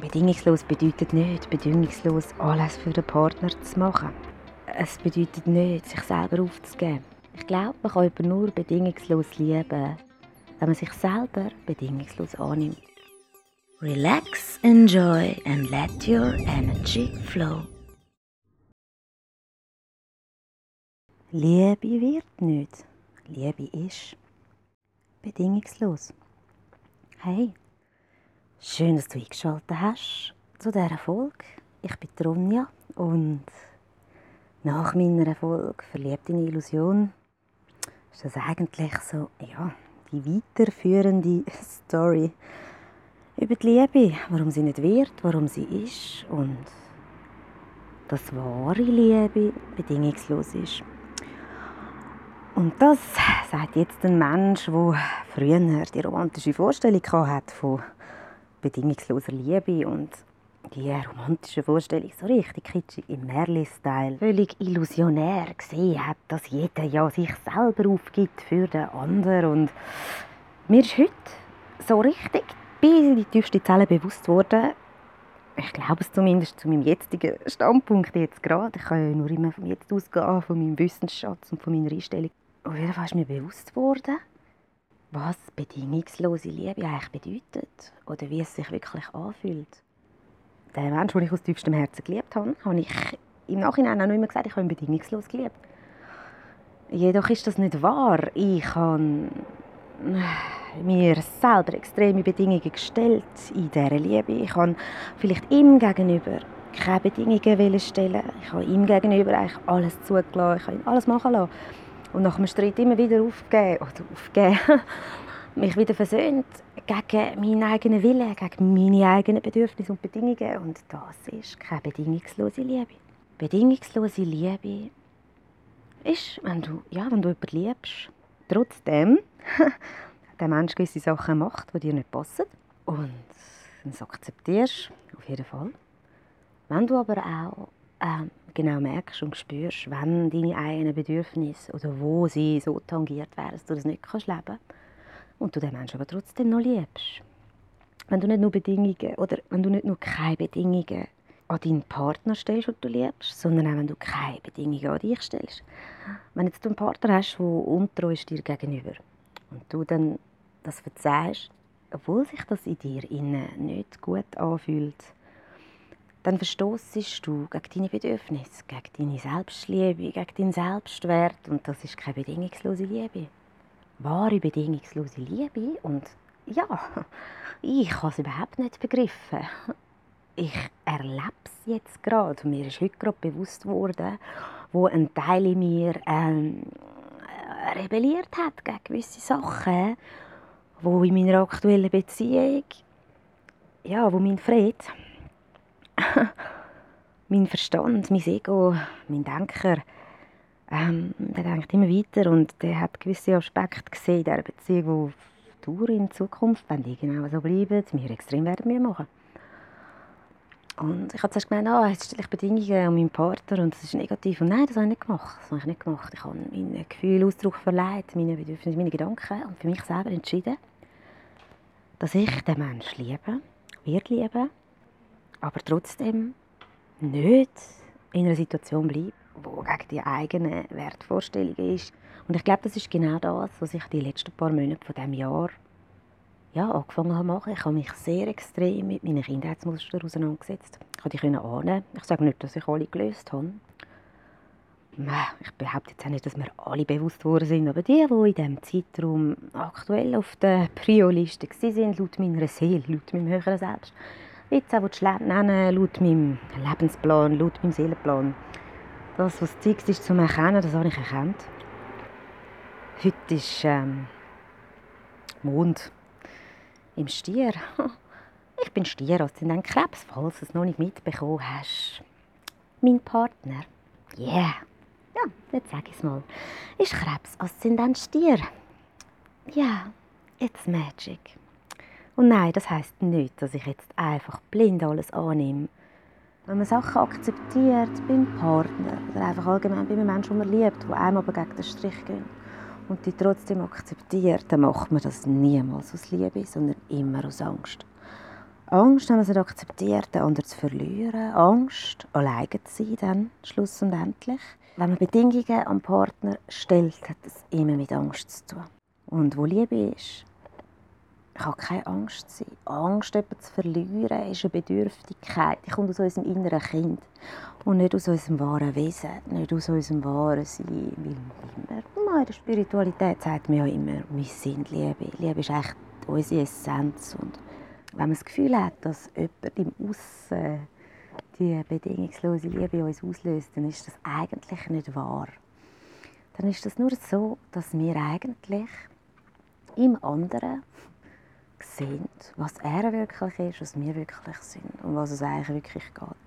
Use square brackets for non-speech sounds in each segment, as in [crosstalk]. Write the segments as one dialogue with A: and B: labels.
A: Bedingungslos bedeutet nicht, bedingungslos alles für den Partner zu machen. Es bedeutet nicht, sich selber aufzugeben. Ich glaube, man kann jemanden nur bedingungslos lieben, wenn man sich selber bedingungslos annimmt. Relax, enjoy and let your energy flow. Liebe wird nicht. Liebe ist bedingungslos. Hey, schön, dass du eingeschaltet hast zu dieser Folge. Ich bin Ronja und nach meiner Erfolg Verliebt in Illusion ist das eigentlich so, ja, die weiterführende Story über die Liebe, warum sie nicht wird, warum sie ist und dass wahre Liebe bedingungslos ist. Und das sagt jetzt ein Mensch, der früher die romantische Vorstellung hat von bedingungsloser Liebe und die romantische Vorstellung so richtig kitschig im Merli-Style völlig illusionär gesehen hat, dass jeder ja sich selber aufgibt für den anderen. Und mir ist heute so richtig bis in die tiefste Zelle bewusst worden, ich glaube es zumindest zu meinem jetzigen Standpunkt jetzt gerade. Ich kann ja nur immer vom Jetzt ausgehen, von meinem Wissensschatz und von meiner Einstellung. Auf jeden Fall ist mir bewusst worden, was bedingungslose Liebe eigentlich bedeutet oder wie es sich wirklich anfühlt der Mensch, den ich aus tiefstem Herzen geliebt habe, habe ich im Nachhinein auch noch immer gesagt, ich habe ihn bedingungslos geliebt. Jedoch ist das nicht wahr. Ich habe mir selber extreme Bedingungen gestellt in dieser Liebe. Ich habe vielleicht ihm gegenüber keine Bedingungen stellen. Ich habe ihm gegenüber eigentlich alles zugelassen. Ich habe ihn alles machen lassen. Und nach dem Streit immer wieder aufgeben, oder aufgeben, [laughs] mich wieder versöhnt gegen meinen eigenen Willen, gegen meine eigenen Bedürfnisse und Bedingungen. Und das ist keine bedingungslose Liebe. Bedingungslose Liebe ist, wenn du, ja, wenn du jemanden liebst, trotzdem [laughs] der Mensch gewisse Sachen macht, die dir nicht passen und es akzeptierst, auf jeden Fall. Wenn du aber auch ähm, genau merkst und spürst, wenn deine eigenen Bedürfnisse oder wo sie so tangiert werden, dass du das nicht kannst leben kannst, und du den Menschen aber trotzdem noch liebst. Wenn du nicht nur Bedingungen oder wenn du nicht nur keine Bedingungen an deinen Partner stellst, den du liebst, sondern auch wenn du keine Bedingungen an dich stellst. Wenn jetzt du einen Partner hast, der untreu ist dir gegenüber und du dann das verzeihst, obwohl sich das in dir innen nicht gut anfühlt, dann verstoßest du gegen deine Bedürfnisse, gegen deine Selbstliebe, gegen deinen Selbstwert und das ist keine bedingungslose Liebe wahre bedingungslose Liebe und ja, [laughs] ich habe es überhaupt nicht begriffen. Ich erlebe es jetzt gerade. Mir ist heute gerade bewusst worden, wo ein Teil in mir ähm, rebelliert hat gegen gewisse Sachen, wo in meiner aktuellen Beziehung, ja, wo mein Fried, [laughs] mein Verstand, mein Ego, mein Denker ähm, der denkt immer weiter und der hat gewisse Aspekte gesehen in dieser Beziehung, die auf in Zukunft, wenn die genau so bleiben, mir extrem werden Mühe machen. Und ich habe zuerst gemeint, ah, jetzt stelle ich Bedingungen an meinen Partner und das ist negativ. Und nein, das habe ich nicht gemacht. Das habe ich nicht gemacht. Ich habe meinen Gefühlen Ausdruck verleiht, meine Bedürfnisse, meine Gedanken und für mich selber entschieden, dass ich den Menschen liebe, wird lieben, aber trotzdem nicht in einer Situation bleibe, wo gegen die eigenen Wertvorstellungen ist. Und ich glaube, das ist genau das, was ich die letzten paar Monate von diesem Jahr ja, angefangen habe machen. Ich habe mich sehr extrem mit meinen Kindheitsmustern auseinandergesetzt. Ich konnte die ahnen. Ich sage nicht, dass ich alle gelöst habe. Ich behaupte jetzt auch nicht, dass wir alle bewusst geworden sind, aber die, die in diesem Zeitraum aktuell auf der Prio-Liste waren, laut meiner Seele, laut meinem höheren Selbst, jetzt auch nennen, laut meinem Lebensplan, laut meinem Seelenplan, das, was Zeit ist zum Erkennen, das habe ich erkannt. Heute ist ähm, Mond im Stier. [laughs] Ich bin Stier, ein Krebs, falls du es noch nicht mitbekommen hast. Mein Partner, yeah, ja, jetzt sage ich es mal, ist Krebs, Aszendent Stier. Ja, it's magic. Und nein, das heißt nicht, dass ich jetzt einfach blind alles annehme wenn man Sachen akzeptiert beim Partner oder einfach allgemein bei einem Menschen, den man liebt, die einem aber gegen den Strich gehen und die trotzdem akzeptiert, dann macht man das niemals aus Liebe, sondern immer aus Angst. Angst, wenn man es nicht akzeptiert, den anderen zu verlieren. Angst, alleine zu sein, dann, schluss und endlich. Wenn man Bedingungen am Partner stellt, hat das immer mit Angst zu tun. Und wo Liebe ist, kann keine Angst sein. Angst, jemanden zu verlieren, ist eine Bedürftigkeit. Die kommt aus unserem inneren Kind und nicht aus unserem wahren Wesen, nicht aus unserem wahren Sein. Weil immer, in der Spiritualität sagt man ja immer, wir sind Liebe. Liebe ist echt unsere Essenz. Und wenn man das Gefühl hat, dass jemand im Aussen die bedingungslose Liebe uns auslöst, dann ist das eigentlich nicht wahr. Dann ist das nur so, dass wir eigentlich im anderen sehen, was er wirklich ist, was wir wirklich sind und was es eigentlich wirklich geht.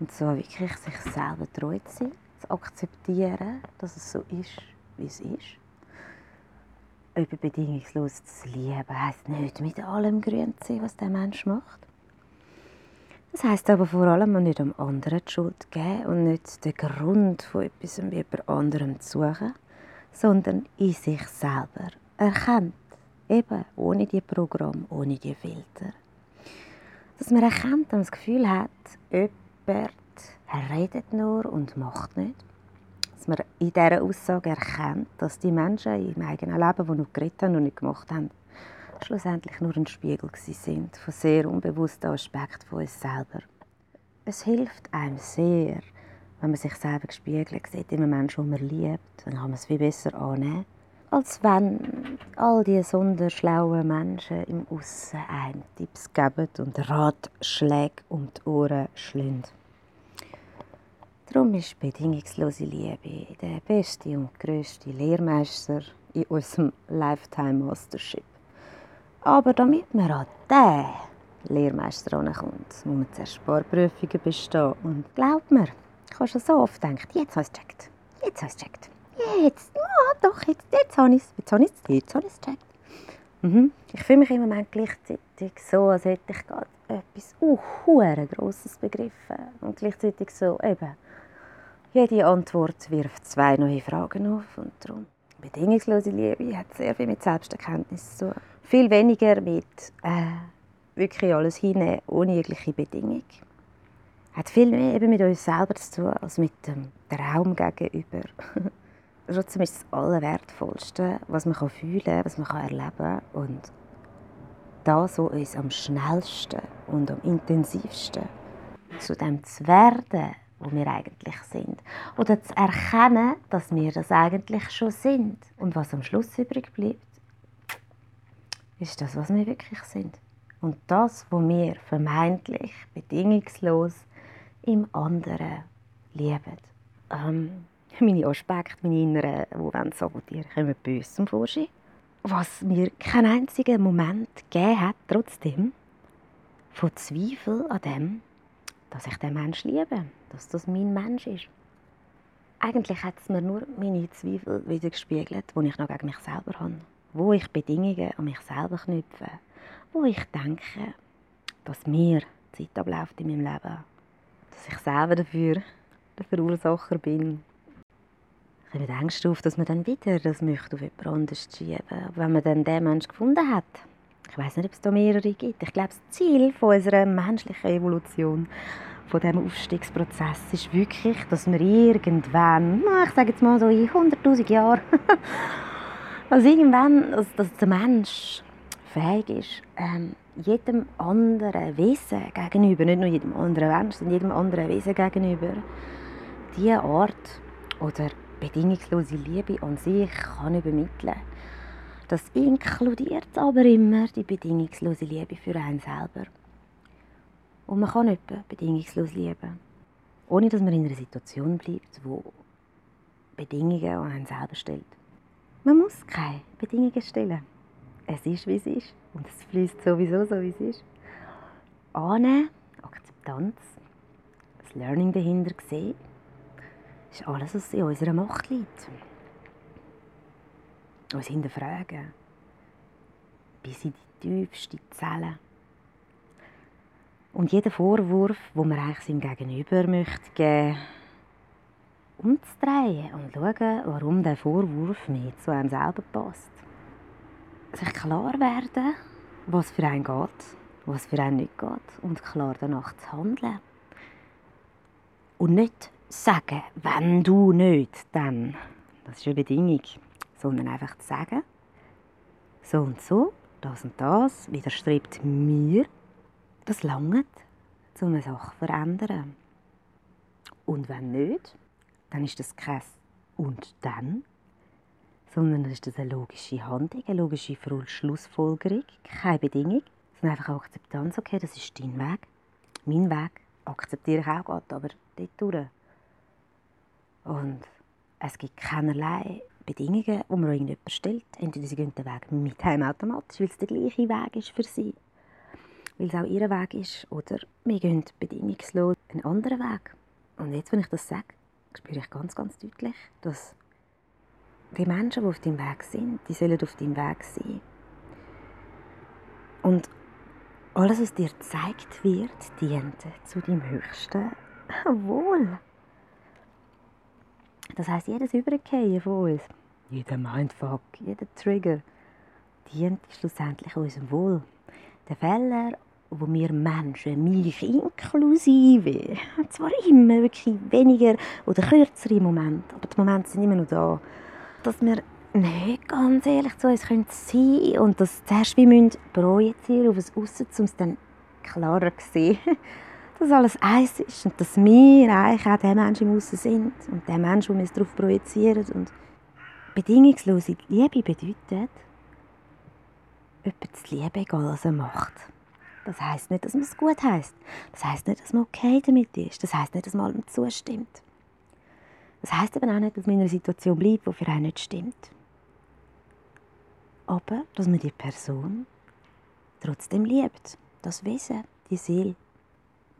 A: Und so wirklich sich selber treu zu sein, zu akzeptieren, dass es so ist, wie es ist. Über bedingungslos zu lieben heisst nicht mit allem grün zu sein, was der Mensch macht. Das heisst aber vor allem nicht am anderen die Schuld geben und nicht den Grund von etwas bei anderem zu suchen, sondern in sich selber erkennt. Eben, ohne die Programm, ohne die Filter. Dass man erkennt und das Gefühl hat, jemand redet nur und macht nicht. Dass man in dieser Aussage erkennt, dass die Menschen im eigenen Leben, die noch geredet haben und nicht gemacht haben, schlussendlich nur ein Spiegel sind von sehr unbewussten Aspekten von uns selber. Es hilft einem sehr, wenn man sich selber gespiegelt sieht, in einem Menschen, den man liebt, dann kann man es viel besser annehmen, als wenn all diese sonderschlauen Menschen im Aussen einem Tipps geben und Ratschläge um die Ohren schlünden. Darum ist bedingungslose Liebe der beste und grösste Lehrmeister in unserem Lifetime Mastership. Aber damit man an diesen Lehrmeister kommt, muss man zuerst ein paar Prüfungen bestehen. Und glaub mir, ich habe schon so oft gedacht, jetzt habe ich es gecheckt. Jetzt habe ich es gecheckt. Jetzt, ja doch, jetzt, jetzt habe ich es. Jetzt habe ich es, jetzt habe ich es gecheckt. Mhm. Ich fühle mich im Moment gleichzeitig so, als hätte ich gerade etwas uh, Grosses begriffen. Und gleichzeitig so, eben, jede Antwort wirft zwei neue Fragen auf. Und darum, bedingungslose Liebe hat sehr viel mit Selbsterkenntnis zu tun viel weniger mit äh, wirklich alles hinnehmen, ohne jegliche Bedingung. Hat viel mehr eben mit uns selber zu tun, als mit dem Traum gegenüber. [laughs] Trotzdem ist das Allerwertvollste, was man fühlen kann, was man erleben kann. Und das, was uns am schnellsten und am intensivsten zu dem zu werden, wo wir eigentlich sind. Oder zu erkennen, dass wir das eigentlich schon sind. Und was am Schluss übrig bleibt, ist das, was wir wirklich sind. Und das, was wir vermeintlich bedingungslos im anderen lieben. Ähm, meine Aspekte, meine Inneren, die wollen sabotieren, kommen böse zum Vorschein. Was mir keinen einzigen Moment gegeben hat, trotzdem, von Zweifel an dem, dass ich den Menschen liebe, dass das mein Mensch ist. Eigentlich hat es mir nur meine Zweifel wieder gespiegelt, die ich noch gegen mich selber habe wo ich Bedingungen an mich selber knüpfe, wo ich denke, dass mir Zeit abläuft in meinem Leben, dass ich selber dafür der Verursacher bin. Habe Angst auf, dass man dann wieder das möchte auf jemand anderes schieben, wenn man dann den Menschen gefunden hat. Ich weiß nicht, ob es da mehrere gibt. Ich glaube, das Ziel von unserer menschlichen Evolution, von diesem Aufstiegsprozess, ist wirklich, dass wir irgendwann, ich sage jetzt mal so in 100'000 Jahren, [laughs] Also irgendwann, also, dass der Mensch fähig ist, ähm, jedem anderen Wesen gegenüber, nicht nur jedem anderen Menschen, sondern jedem anderen Wesen gegenüber, diese Art oder bedingungslose Liebe an sich kann übermitteln. Das inkludiert aber immer die bedingungslose Liebe für einen selber. Und man kann nicht bedingungslos lieben, ohne dass man in einer Situation bleibt, wo Bedingungen an einen selber stellt. Man muss keine Bedingungen stellen. Es ist, wie es ist. Und es fließt sowieso so, wie es ist. Annehmen, Akzeptanz, das Learning dahinter sehen, ist alles, was in unserer Macht liegt. Uns hinterfragen. Bis in die tiefste Zelle. Und jeder Vorwurf, den man eigentlich seinem Gegenüber möchte geben umzudrehen und schauen, warum der Vorwurf nicht zu einem selber passt. Sich klar werden, was für einen geht was für einen nicht geht und klar danach zu handeln. Und nicht sagen, wenn du nicht, dann. Das ist eine Bedingung. Sondern einfach zu sagen, so und so, das und das widerstrebt mir, das langt, um eine Sache zu verändern. Und wenn nicht, dann ist das kein «und dann», sondern ist das eine logische Handlung, eine logische Schlussfolgerung, keine Bedingung, sondern einfach Akzeptanz, okay, das ist dein Weg, mein Weg, akzeptiere ich auch Gott, aber dort durch. Und es gibt keinerlei Bedingungen, die man irgendjemand stellt. Entweder sie gehen den Weg mit heim automatisch, weil es der gleiche Weg ist für sie, weil es auch ihr Weg ist, oder wir gehen bedingungslos einen anderen Weg. Und jetzt, wenn ich das sage, spüre ich ganz, ganz deutlich, dass die Menschen, die auf deinem Weg sind, die sollen auf deinem Weg sein. Und alles, was dir gezeigt wird, dient zu deinem höchsten Wohl. Das heißt, jedes Übergehen von uns, jeder Mindfuck, jeder Trigger, dient schlussendlich unserem Wohl. Der Fehler, wo wir Menschen, mich inklusive, [laughs] zwar immer wirklich weniger oder kürzere Momente, aber die Momente sind immer noch da, dass wir nicht ganz ehrlich zu uns können sein und das zuerst wie müssen projizieren auf das Aussen, um es dann klarer zu sehen, [laughs] dass alles eins ist und dass wir eigentlich auch der Mensch im Aussen sind und der Mensch, den wir darauf projizieren. Und bedingungslose Liebe bedeutet, jemanden zu lieben, egal was er macht. Das heisst nicht, dass man es gut heisst. Das heisst nicht, dass man okay damit ist. Das heisst nicht, dass man allem zustimmt. Das heisst eben auch nicht, dass man in einer Situation bleibt, die für einen nicht stimmt. Aber, dass man die Person trotzdem liebt. Das Wesen, die Seele.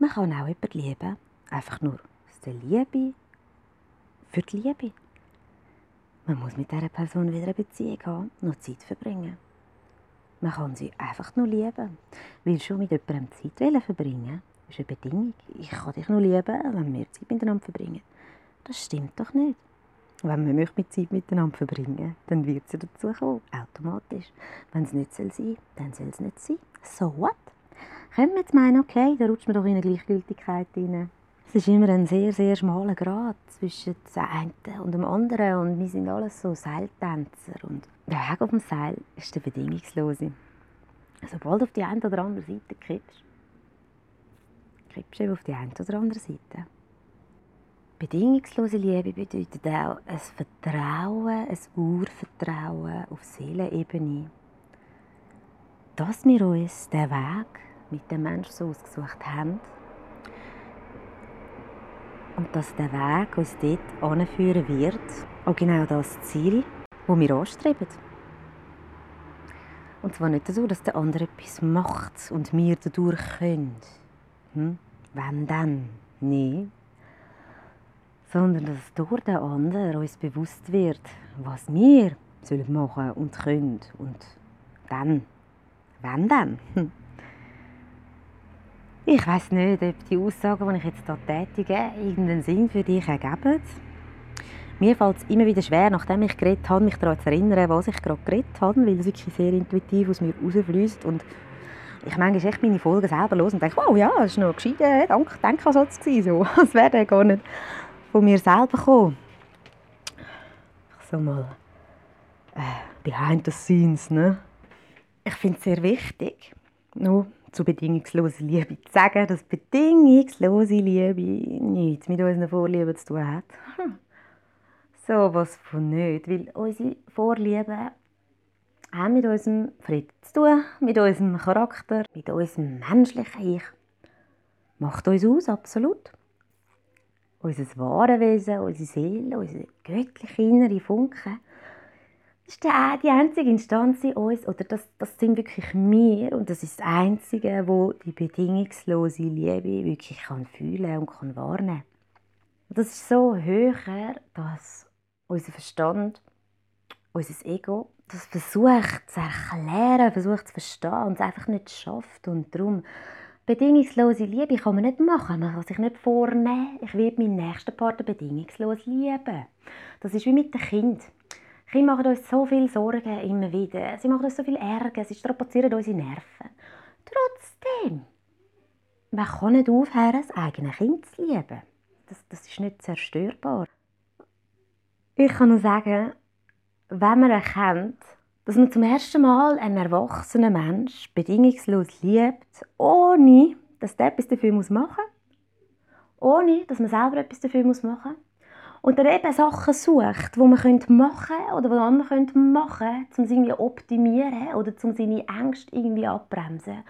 A: Man kann auch jemanden lieben, einfach nur aus der Liebe für die Liebe. Man muss mit dieser Person wieder eine Beziehung haben, noch Zeit verbringen. Man kann sie einfach nur lieben. Weil schon mit jemandem Zeit verbringen ist eine Bedingung. Ich kann dich nur lieben, wenn wir Zeit miteinander verbringen. Das stimmt doch nicht. Wenn man möchte mit Zeit miteinander verbringen dann wird sie dazu kommen, automatisch. Wenn es nicht sein soll, dann soll es nicht sein. So what? Können wir jetzt meinen, okay, da rutscht man doch in eine Gleichgültigkeit rein. Es ist immer ein sehr, sehr schmaler Grad zwischen dem einen und dem anderen und wir sind alles so Seiltänzer und der Weg auf dem Seil ist der bedingungslose. Sobald du auf die eine oder andere Seite kippst, kippst du auf die eine oder andere Seite. Bedingungslose Liebe bedeutet auch ein Vertrauen, ein Urvertrauen auf Seelenebene. Dass wir uns den Weg mit dem Menschen so ausgesucht haben und dass der Weg uns dort anführen wird, auch genau das Ziel, das wir anstreben. Und zwar nicht so, dass der andere etwas macht und wir dadurch können. Hm? Wenn dann? Nein sondern dass durch den anderen uns bewusst wird, was wir sollen machen und können und dann, wenn dann. [laughs] Ich weiß nicht, ob die Aussagen, die ich jetzt hier tätige, irgendeinen Sinn für dich ergeben. Mir fällt es immer wieder schwer, nachdem ich geredet habe, mich daran zu erinnern, was ich gerade geredet habe, weil es wirklich sehr intuitiv aus mir rausfließt und ich manchmal echt meine Folgen selber los und denke, wow, ja, das war noch gescheiter Denkansatz. So. [laughs] Das wäre gar nicht von mir selber kommen. So mal äh, behind the scenes, ne? Ich finde es sehr wichtig, nur zu bedingungsloser Liebe zu sagen, dass bedingungslose Liebe nichts mit unseren Vorlieben zu tun hat. Hm. So was von nicht, weil unsere Vorlieben haben mit unserem Frieden zu tun, mit unserem Charakter, mit unserem menschlichen Ich. Macht uns aus, absolut unser wahres Wesen, unsere Seele, unsere göttliche innere Funke. Das ist die einzige Instanz in uns, oder das, das sind wirklich wir und das ist das Einzige, wo die bedingungslose Liebe wirklich kann fühlen und kann wahrnehmen. Und das ist so höher, dass unser Verstand, unser Ego, das versucht zu erklären, versucht zu verstehen und es einfach nicht schafft und darum Bedingungslose Liebe kann man nicht machen. Man kann sich nicht vornehmen, ich werde meinen nächsten Partner bedingungslos lieben. Das ist wie mit dem Kind. Kinder machen uns so viel Sorgen immer wieder. Sie machen uns so viel Ärger, sie strapazieren unsere Nerven. Trotzdem, man kann nicht aufhören, das eigene Kind zu lieben. Das, das ist nicht zerstörbar. Ich kann nur sagen, wenn man erkennt, dass man zum ersten Mal einen erwachsenen Mensch bedingungslos liebt, ohne dass der etwas dafür machen muss, ohne dass man selber etwas dafür machen muss, dann eben Sachen sucht, die man machen könnte oder die andere machen können, um sie irgendwie optimieren oder um seine Ängste irgendwie abbremsen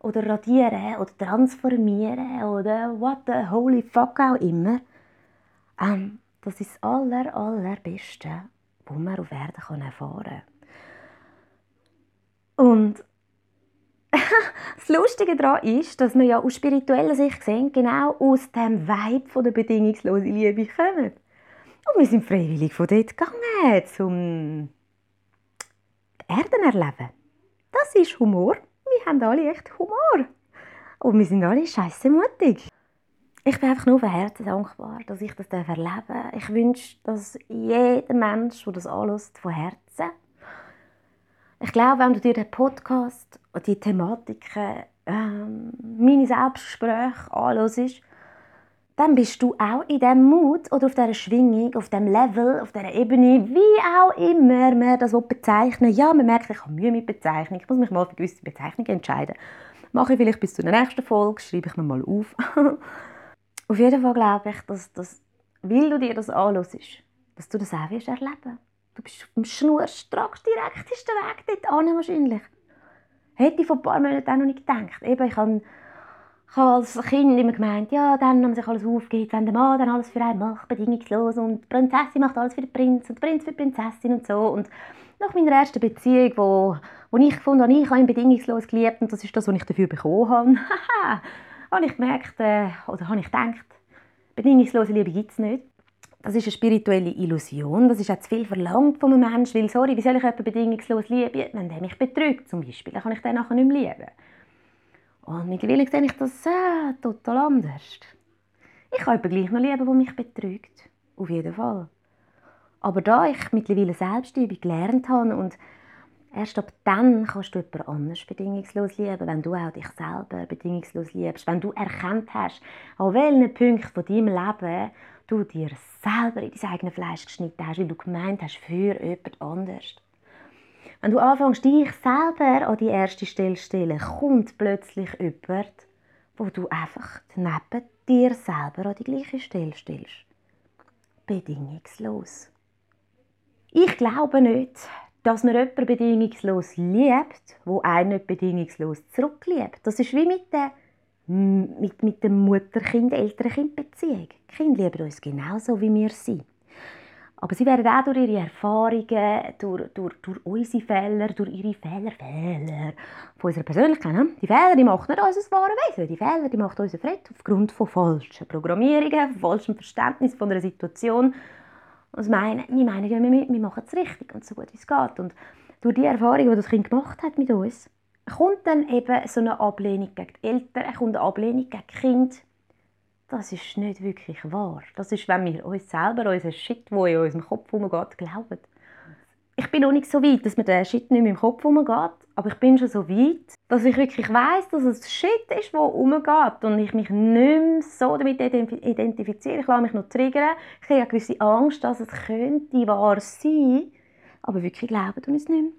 A: oder radieren oder transformieren oder what the holy fuck auch immer. Ähm, das ist das aller, allerbeste, was man auf Erden erfahren kann. Und das Lustige daran ist, dass wir ja aus spiritueller Sicht sehen, genau aus dem Vibe von der bedingungslosen Liebe kommen. Und wir sind freiwillig von dort gegangen, um die Erden erleben. Das ist Humor. Wir haben alle echt Humor. Und wir sind alle scheiße mutig. Ich bin einfach nur von Herzen dankbar, dass ich das erleben darf. Ich wünsche, dass jeder Mensch, der das anlässt, von Herzen. Ich glaube, wenn du dir den Podcast und die Thematiken, ähm, meine Selbstgespräche anhörst, dann bist du auch in diesem Mut oder auf dieser Schwingung, auf diesem Level, auf dieser Ebene, wie auch immer man das bezeichnen Ja, man merkt, ich habe Mühe mit Bezeichnung. Ich muss mich mal für gewisse Bezeichnungen entscheiden. Mache ich vielleicht bis zur nächsten Folge, schreibe ich mir mal auf. [laughs] auf jeden Fall glaube ich, dass, dass, weil du dir das anhörst, dass du das auch wirst erleben Du bist auf dem schnurstracks direktesten Weg dort an wahrscheinlich. Hätte ich vor ein paar Monaten noch nicht gedacht. Eben, ich habe ich habe als Kind immer gemeint, ja, dann, wenn sich alles aufgeht, wenn der Mann dann alles für einen macht, bedingungslos und die Prinzessin macht alles für den Prinz und der Prinz für die Prinzessin und so. Und nach meiner ersten Beziehung, wo, wo ich gefunden habe, ich habe ihn bedingungslos geliebt und das ist das, was ich dafür bekommen habe, [laughs] habe ich gemerkt, äh, oder habe ich gedacht, bedingungslose Liebe gibt es nicht. Das ist eine spirituelle Illusion, das ist auch zu viel verlangt von einem Menschen, weil, sorry, wie soll ich jemanden bedingungslos lieben, wenn der mich betrügt zum Beispiel, dann kann ich den nachher nicht mehr lieben. Und mittlerweile sehe ich das äh, total anders. Ich kann jemanden gleich noch lieben, der mich betrügt. Auf jeden Fall. Aber da ich mittlerweile Selbstübung gelernt habe und erst ab dann kannst du jemanden anders bedingungslos lieben, wenn du auch dich selber bedingungslos liebst, wenn du erkannt hast, an welchen Punkten von deinem Leben du dir selber in dein eigenes Fleisch geschnitten hast, weil du gemeint hast, für jemand anders. Wenn du anfängst, dich selber an die erste Stelle zu stellen, kommt plötzlich jemand, wo du einfach neben dir selber an die gleiche Stelle stellst. Bedingungslos. Ich glaube nicht, dass man jemanden bedingungslos liebt, wo einen nicht bedingungslos zurückliebt. Das ist wie mit der mit, mit der Mutter-Kind-Eltern-Kind-Beziehung. Die Kinder lieben uns genauso, wie wir sind. Aber sie werden auch durch ihre Erfahrungen, durch, durch, durch unsere Fehler, durch ihre Fehler, Fehler von unserer Persönlichkeit, ne? die Fehler, die machen nicht unser wahres Wesen, die Fehler, die macht unser Fred aufgrund von falschen Programmierungen, von falschem Verständnis von einer Situation. Was meinen, wir meinen ja, wir, wir machen es richtig und so gut wie es geht. Und durch die Erfahrung, die das Kind gemacht hat mit uns, kommt dann eben so eine Ablehnung gegen die Eltern, kommt eine Ablehnung gegen die Kinder, das ist nicht wirklich wahr. Das ist, wenn wir uns selber, unseren Shit, der in unserem Kopf umgeht, glauben. Ich bin noch nicht so weit, dass mir der Shit nicht mehr im Kopf umgeht, aber ich bin schon so weit, dass ich wirklich weiß, dass es Shit ist, der umgeht und ich mich nicht mehr so damit identifiziere. Ich lasse mich noch triggern. Ich habe eine gewisse Angst, dass es könnte wahr sein, aber wirklich glauben tun es nicht mehr.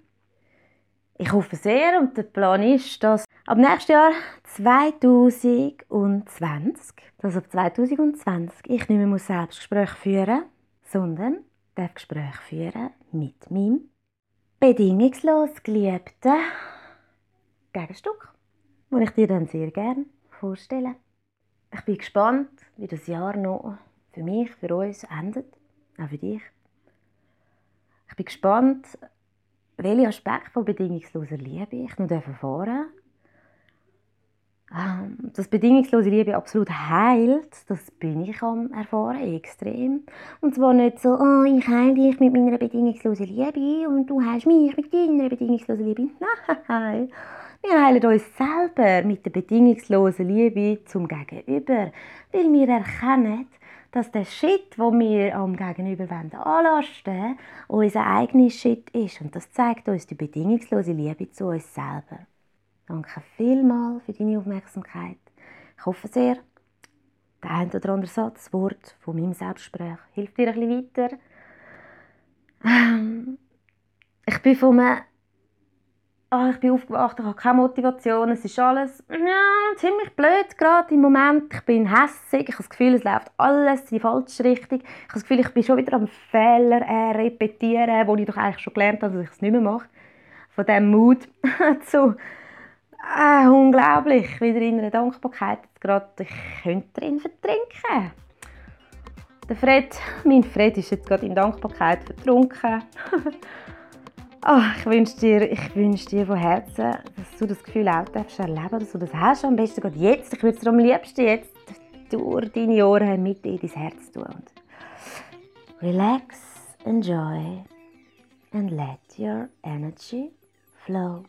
A: Ich hoffe sehr und der Plan ist, dass ab nächstes Jahr 2020, dass ab 2020 ich nicht mehr Selbstgespräche führen muss, sondern darf Gespräche führen mit meinem bedingungslos geliebten Gegenstück, das ich dir dann sehr gerne vorstelle. Ich bin gespannt, wie das Jahr noch für mich, für uns endet, auch für dich. Ich bin gespannt, welche Aspekte von bedingungsloser Liebe ich noch erfahren ähm, dass bedingungslose Liebe absolut heilt, das bin ich am erfahren, extrem. Und zwar nicht so, oh, ich heile dich mit meiner bedingungslosen Liebe und du heilst mich mit deiner bedingungslosen Liebe. Nein, wir heilen uns selber mit der bedingungslosen Liebe zum Gegenüber, weil wir erkennen, dass der Shit, wo wir am Gegenüber anlasten unser eigener Shit ist. Und das zeigt uns die bedingungslose Liebe zu uns selber. Danke vielmals für deine Aufmerksamkeit. Ich hoffe sehr, der ein oder andere Satz, Wort von meinem Selbstgespräch hilft dir ein bisschen weiter. Ähm, ich bin von einem oh, ich bin aufgewacht, ich habe keine Motivation, es ist alles ja, ziemlich blöd gerade im Moment. Ich bin hässig, ich habe das Gefühl, es läuft alles in die falsche Richtung. Ich habe das Gefühl, ich bin schon wieder am Fehler äh, repetieren, wo ich doch eigentlich schon gelernt habe, dass ich es nicht mehr mache. Von diesem Mut [laughs] zu äh, unglaublich, wieder in einer Dankbarkeit. gerade, ich könnte drin vertrinken. Der Fred, mein Fred ist jetzt gerade in Dankbarkeit vertrunken. [laughs] Oh, ich wünsche dir, ich dir von Herzen, dass du das Gefühl auch darfst erleben, dass du das hast. Am besten gerade jetzt. Ich würde es dir am liebsten jetzt durch deine Ohren mit in dein Herz tun. Relax, enjoy and let your energy flow.